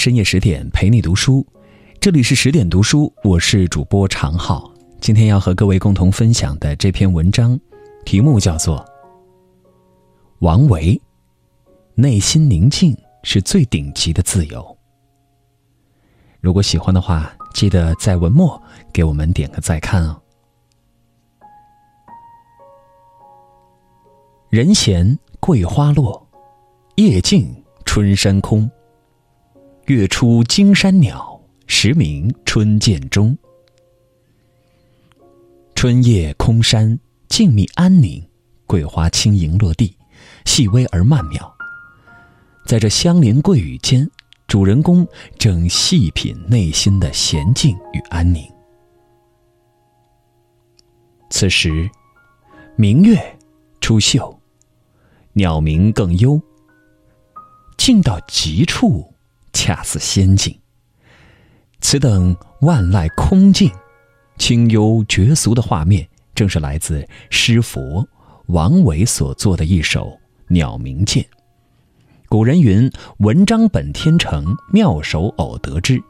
深夜十点陪你读书，这里是十点读书，我是主播常浩。今天要和各位共同分享的这篇文章，题目叫做《王维》，内心宁静是最顶级的自由。如果喜欢的话，记得在文末给我们点个再看哦。人闲桂花落，夜静春山空。月出惊山鸟，时鸣春涧中。春夜空山静谧安宁，桂花轻盈落地，细微而曼妙。在这香莲桂雨间，主人公正细品内心的闲静与安宁。此时，明月出岫，鸟鸣更幽，静到极处。恰似仙境。此等万籁空静、清幽绝俗的画面，正是来自诗佛王维所作的一首《鸟鸣涧》。古人云：“文章本天成，妙手偶得之。”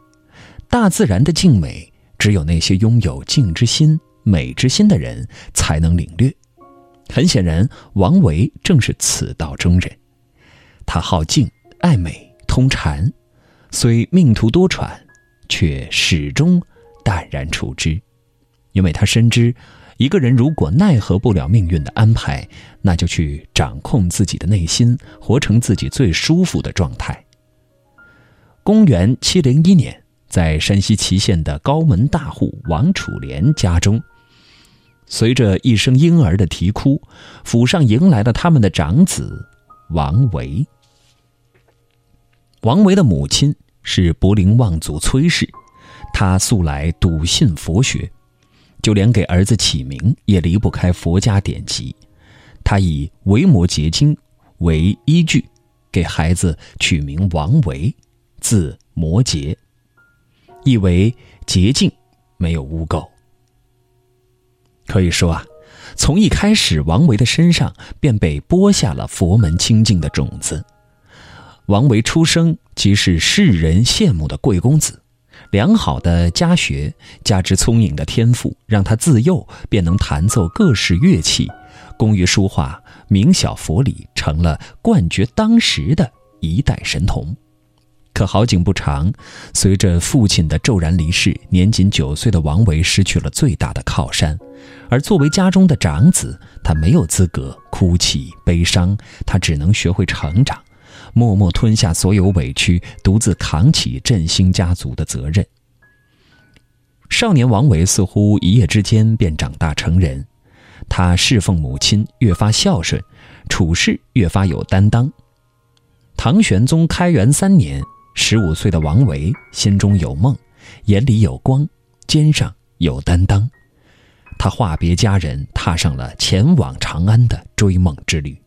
大自然的静美，只有那些拥有静之心、美之心的人才能领略。很显然，王维正是此道中人。他好静、爱美、通禅。虽命途多舛，却始终淡然处之，因为他深知，一个人如果奈何不了命运的安排，那就去掌控自己的内心，活成自己最舒服的状态。公元七零一年，在山西祁县的高门大户王楚莲家中，随着一声婴儿的啼哭，府上迎来了他们的长子王维。王维的母亲是柏林望族崔氏，他素来笃信佛学，就连给儿子起名也离不开佛家典籍。他以《维摩诘经》为依据，给孩子取名王维，字摩诘，意为洁净，没有污垢。可以说啊，从一开始，王维的身上便被播下了佛门清净的种子。王维出生即是世人羡慕的贵公子，良好的家学加之聪颖的天赋，让他自幼便能弹奏各式乐器，工于书画，明晓佛理，成了冠绝当时的一代神童。可好景不长，随着父亲的骤然离世，年仅九岁的王维失去了最大的靠山，而作为家中的长子，他没有资格哭泣悲伤，他只能学会成长。默默吞下所有委屈，独自扛起振兴家族的责任。少年王维似乎一夜之间便长大成人，他侍奉母亲越发孝顺，处事越发有担当。唐玄宗开元三年，十五岁的王维心中有梦，眼里有光，肩上有担当。他话别家人，踏上了前往长安的追梦之旅。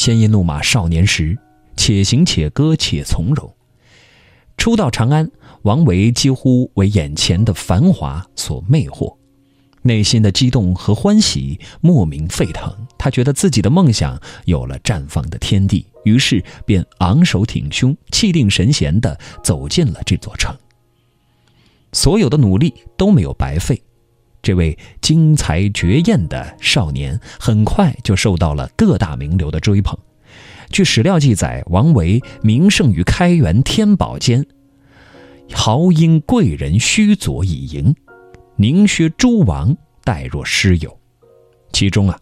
鲜衣怒马少年时，且行且歌且从容。初到长安，王维几乎为眼前的繁华所魅惑，内心的激动和欢喜莫名沸腾。他觉得自己的梦想有了绽放的天地，于是便昂首挺胸、气定神闲地走进了这座城。所有的努力都没有白费。这位惊才绝艳的少年很快就受到了各大名流的追捧。据史料记载，王维名盛于开元天宝间，豪英贵人须佐以迎，宁薛诸王待若师友。其中啊，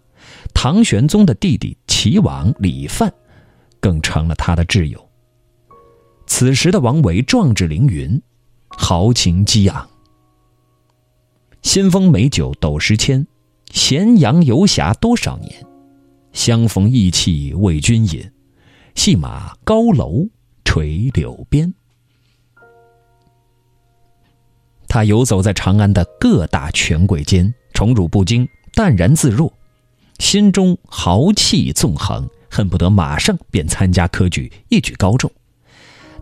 唐玄宗的弟弟齐王李范，更成了他的挚友。此时的王维壮志凌云，豪情激昂。新丰美酒斗十千，咸阳游侠多少年？相逢意气为君饮，戏马高楼垂柳边。他游走在长安的各大权贵间，宠辱不惊，淡然自若，心中豪气纵横，恨不得马上便参加科举，一举高中。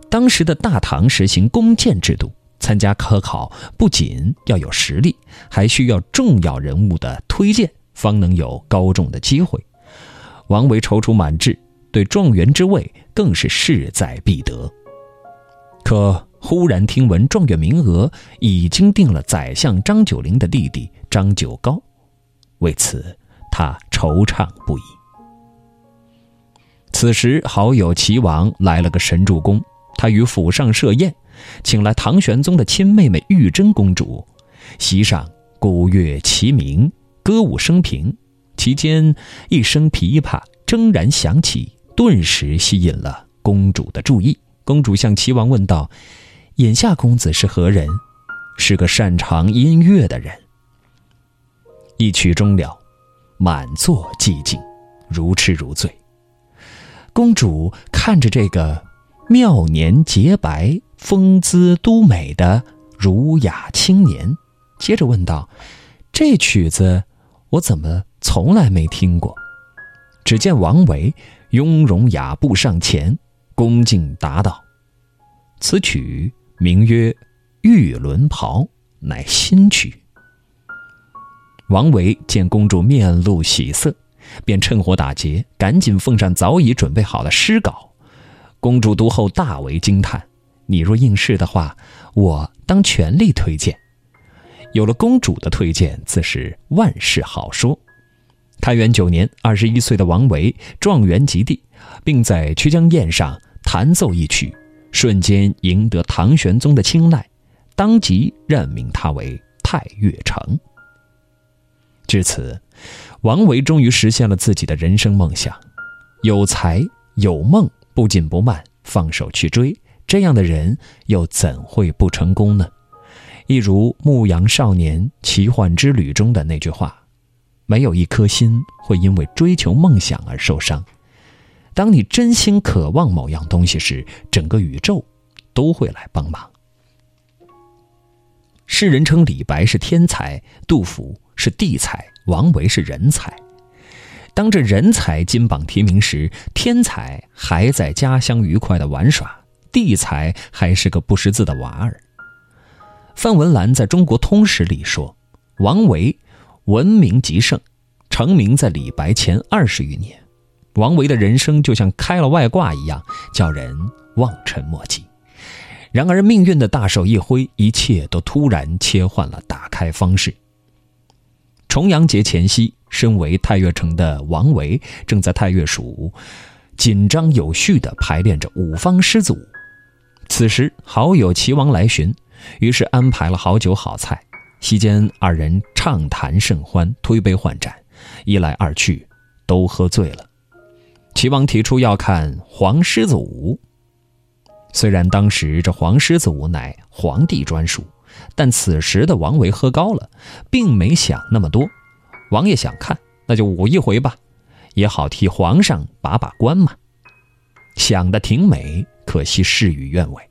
当时的大唐实行弓箭制度。参加科考不仅要有实力，还需要重要人物的推荐，方能有高中的机会。王维踌躇满志，对状元之位更是势在必得。可忽然听闻状元名额已经定了宰相张九龄的弟弟张九高，为此他惆怅不已。此时好友齐王来了个神助攻，他于府上设宴，请来唐玄宗的亲妹妹玉贞公主，席上鼓乐齐鸣，歌舞升平，其间一声琵琶铮然响起，顿时吸引了公主的注意。公主向齐王问道：“眼下公子是何人？”“是个擅长音乐的人。”一曲终了，满座寂静，如痴如醉。公主看着这个妙年洁白、风姿都美的儒雅青年，接着问道：“这曲子我怎么从来没听过？”只见王维雍容雅步上前。恭敬答道：“此曲名曰《玉轮袍》，乃新曲。”王维见公主面露喜色，便趁火打劫，赶紧奉上早已准备好的诗稿。公主读后大为惊叹：“你若应试的话，我当全力推荐。”有了公主的推荐，自是万事好说。开元九年，二十一岁的王维状元及第，并在曲江宴上。弹奏一曲，瞬间赢得唐玄宗的青睐，当即任命他为太岳丞。至此，王维终于实现了自己的人生梦想。有才有梦，不紧不慢，放手去追，这样的人又怎会不成功呢？一如《牧羊少年奇幻之旅》中的那句话：“没有一颗心会因为追求梦想而受伤。”当你真心渴望某样东西时，整个宇宙都会来帮忙。世人称李白是天才，杜甫是地才，王维是人才。当这人才金榜题名时，天才还在家乡愉快的玩耍，地才还是个不识字的娃儿。范文澜在中国通史里说：“王维闻名极盛，成名在李白前二十余年。”王维的人生就像开了外挂一样，叫人望尘莫及。然而命运的大手一挥，一切都突然切换了打开方式。重阳节前夕，身为太岳城的王维正在太岳署紧张有序地排练着五方狮子舞。此时好友齐王来寻，于是安排了好酒好菜。席间二人畅谈甚欢，推杯换盏，一来二去，都喝醉了。齐王提出要看黄狮子舞，虽然当时这黄狮子舞乃皇帝专属，但此时的王维喝高了，并没想那么多。王爷想看，那就舞一回吧，也好替皇上把把关嘛。想的挺美，可惜事与愿违。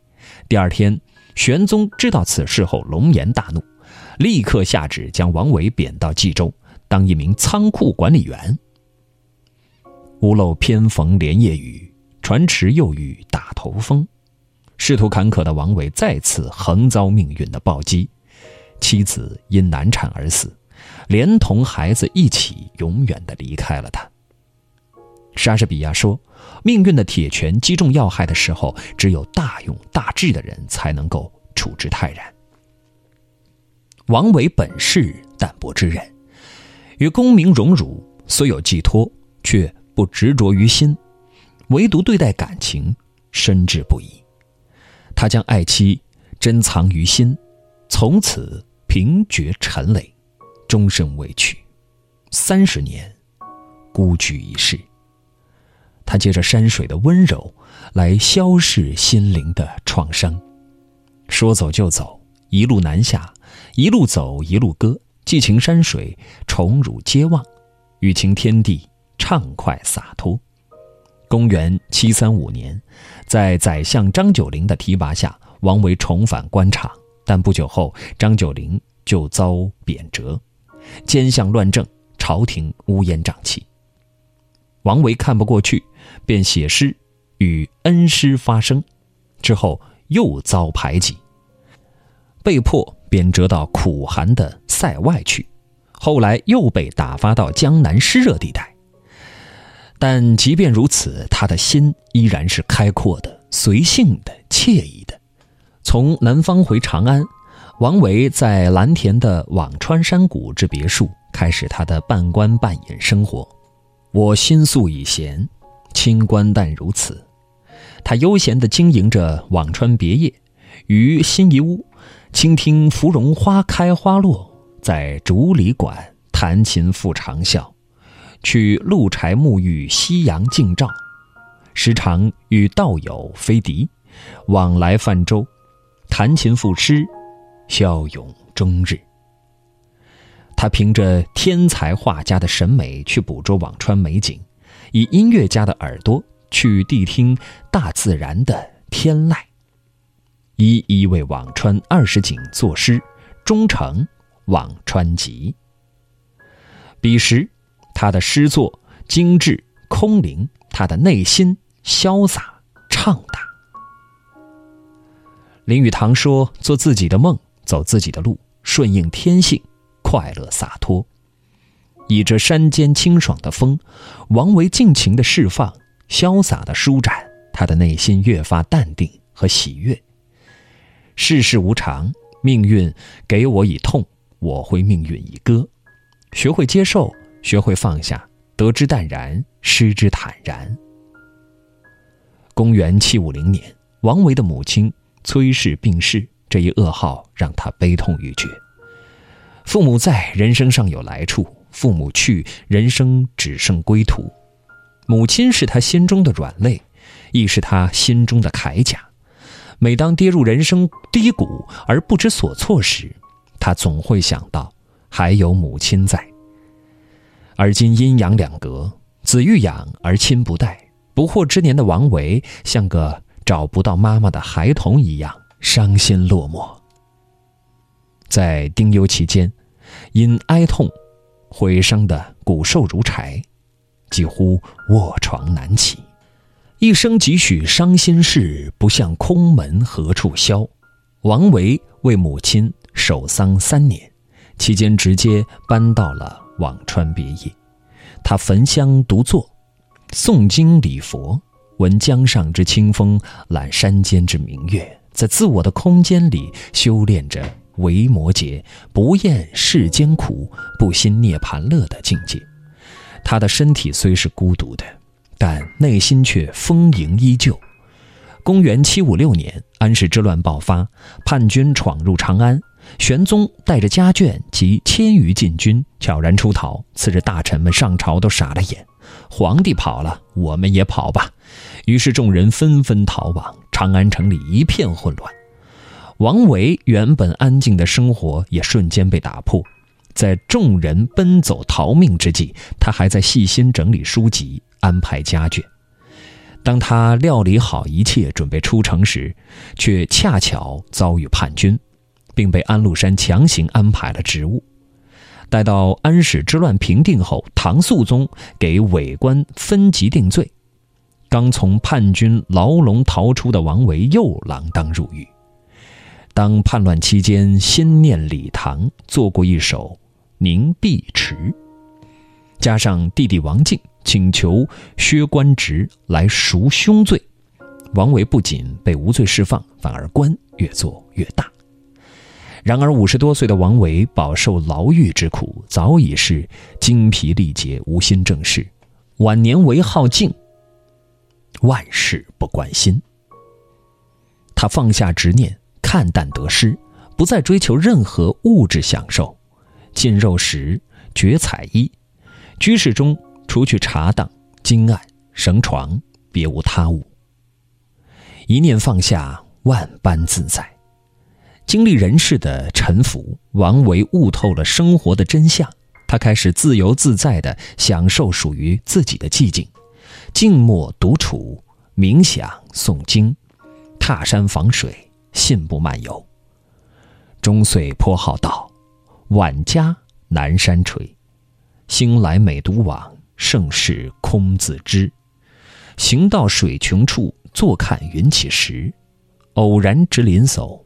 第二天，玄宗知道此事后，龙颜大怒，立刻下旨将王维贬到冀州，当一名仓库管理员。屋漏偏逢连夜雨，船迟又遇打头风。仕途坎坷的王维再次横遭命运的暴击，妻子因难产而死，连同孩子一起永远的离开了他。莎士比亚说：“命运的铁拳击中要害的时候，只有大勇大志的人才能够处之泰然。”王维本是淡泊之人，与功名荣辱虽有寄托，却。不执着于心，唯独对待感情深挚不已。他将爱妻珍藏于心，从此平绝尘累，终身未娶。三十年，孤居一室。他借着山水的温柔来消逝心灵的创伤。说走就走，一路南下，一路走一路歌，寄情山水，宠辱皆忘，与情天地。畅快洒脱。公元七三五年，在宰相张九龄的提拔下，王维重返官场。但不久后，张九龄就遭贬谪，奸相乱政，朝廷乌烟瘴气。王维看不过去，便写诗与恩师发声。之后又遭排挤，被迫贬谪到苦寒的塞外去。后来又被打发到江南湿热地带。但即便如此，他的心依然是开阔的、随性的、惬意的。从南方回长安，王维在蓝田的辋川山谷之别墅开始他的半官半隐生活。我心素已闲，清官淡如此。他悠闲地经营着辋川别业，于新一屋，倾听芙蓉花开花落，在竹里馆弹琴复长啸，去鹿柴沐浴夕阳静照，时常与道友飞笛，往来泛舟，弹琴赋诗，笑咏终日。他凭着天才画家的审美去捕捉辋川美景，以音乐家的耳朵。去谛听大自然的天籁，一一为辋川二十景作诗，终成《辋川集》。彼时，他的诗作精致空灵，他的内心潇洒畅达。林语堂说：“做自己的梦，走自己的路，顺应天性，快乐洒脱。”倚着山间清爽的风，王维尽情的释放。潇洒的舒展，他的内心越发淡定和喜悦。世事无常，命运给我以痛，我会命运以歌。学会接受，学会放下，得之淡然，失之坦然。公元七五零年，王维的母亲崔氏病逝，这一噩耗让他悲痛欲绝。父母在，人生尚有来处；父母去，人生只剩归途。母亲是他心中的软肋，亦是他心中的铠甲。每当跌入人生低谷而不知所措时，他总会想到还有母亲在。而今阴阳两隔，子欲养而亲不待，不惑之年的王维像个找不到妈妈的孩童一样伤心落寞。在丁忧期间，因哀痛，毁伤的骨瘦如柴。几乎卧床难起，一生几许伤心事，不向空门何处消？王维为母亲守丧三年，期间直接搬到了辋川别业。他焚香独坐，诵经礼佛，闻江上之清风，揽山间之明月，在自我的空间里修炼着维摩诘不厌世间苦，不心涅盘乐的境界。他的身体虽是孤独的，但内心却丰盈依旧。公元七五六年，安史之乱爆发，叛军闯入长安，玄宗带着家眷及千余禁军悄然出逃。次日，大臣们上朝都傻了眼：皇帝跑了，我们也跑吧。于是众人纷纷逃亡，长安城里一片混乱。王维原本安静的生活也瞬间被打破。在众人奔走逃命之际，他还在细心整理书籍、安排家眷。当他料理好一切，准备出城时，却恰巧遭遇叛军，并被安禄山强行安排了职务。待到安史之乱平定后，唐肃宗给伪官分级定罪，刚从叛军牢笼逃出的王维又锒铛入狱。当叛乱期间，心念李唐，做过一首。凝碧池，加上弟弟王进请求削官职来赎凶罪，王维不仅被无罪释放，反而官越做越大。然而五十多岁的王维饱受牢狱之苦，早已是精疲力竭，无心正事。晚年为好静，万事不关心。他放下执念，看淡得失，不再追求任何物质享受。进肉食，绝彩衣，居室中除去茶档、金案、绳床，别无他物。一念放下，万般自在。经历人世的沉浮，王维悟透了生活的真相。他开始自由自在地享受属于自己的寂静，静默独处，冥想诵经，踏山访水，信步漫游。终岁颇好道。晚家南山陲，兴来每独往，盛世空自知。行到水穷处，坐看云起时。偶然值林叟，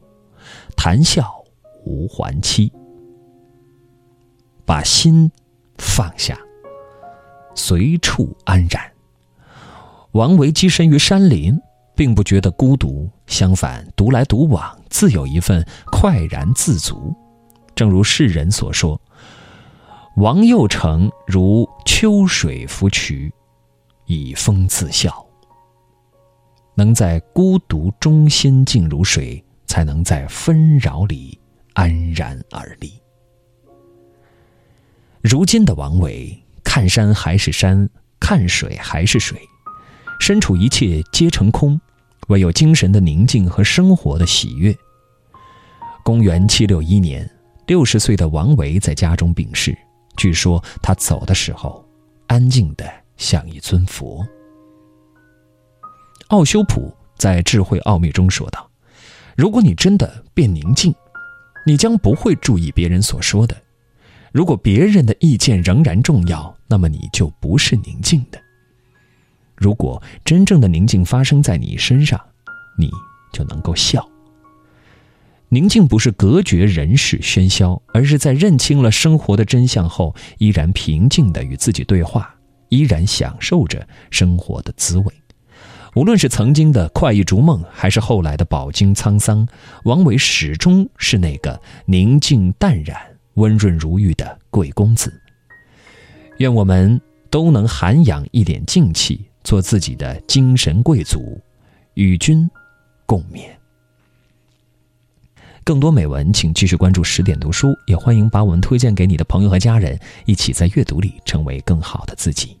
谈笑无还期。把心放下，随处安然。王维跻身于山林，并不觉得孤独，相反，独来独往，自有一份快然自足。正如世人所说：“王右丞如秋水芙渠，以风自笑。”能在孤独中心静如水，才能在纷扰里安然而立。如今的王维，看山还是山，看水还是水，身处一切皆成空，唯有精神的宁静和生活的喜悦。公元七六一年，六十岁的王维在家中病逝，据说他走的时候，安静的像一尊佛。奥修普在《智慧奥秘》中说道：“如果你真的变宁静，你将不会注意别人所说的；如果别人的意见仍然重要，那么你就不是宁静的。如果真正的宁静发生在你身上，你就能够笑。宁静不是隔绝人世喧嚣，而是在认清了生活的真相后，依然平静地与自己对话，依然享受着生活的滋味。”无论是曾经的快意逐梦，还是后来的饱经沧桑，王维始终是那个宁静淡然、温润如玉的贵公子。愿我们都能涵养一点静气，做自己的精神贵族，与君共勉。更多美文，请继续关注十点读书，也欢迎把我们推荐给你的朋友和家人，一起在阅读里成为更好的自己。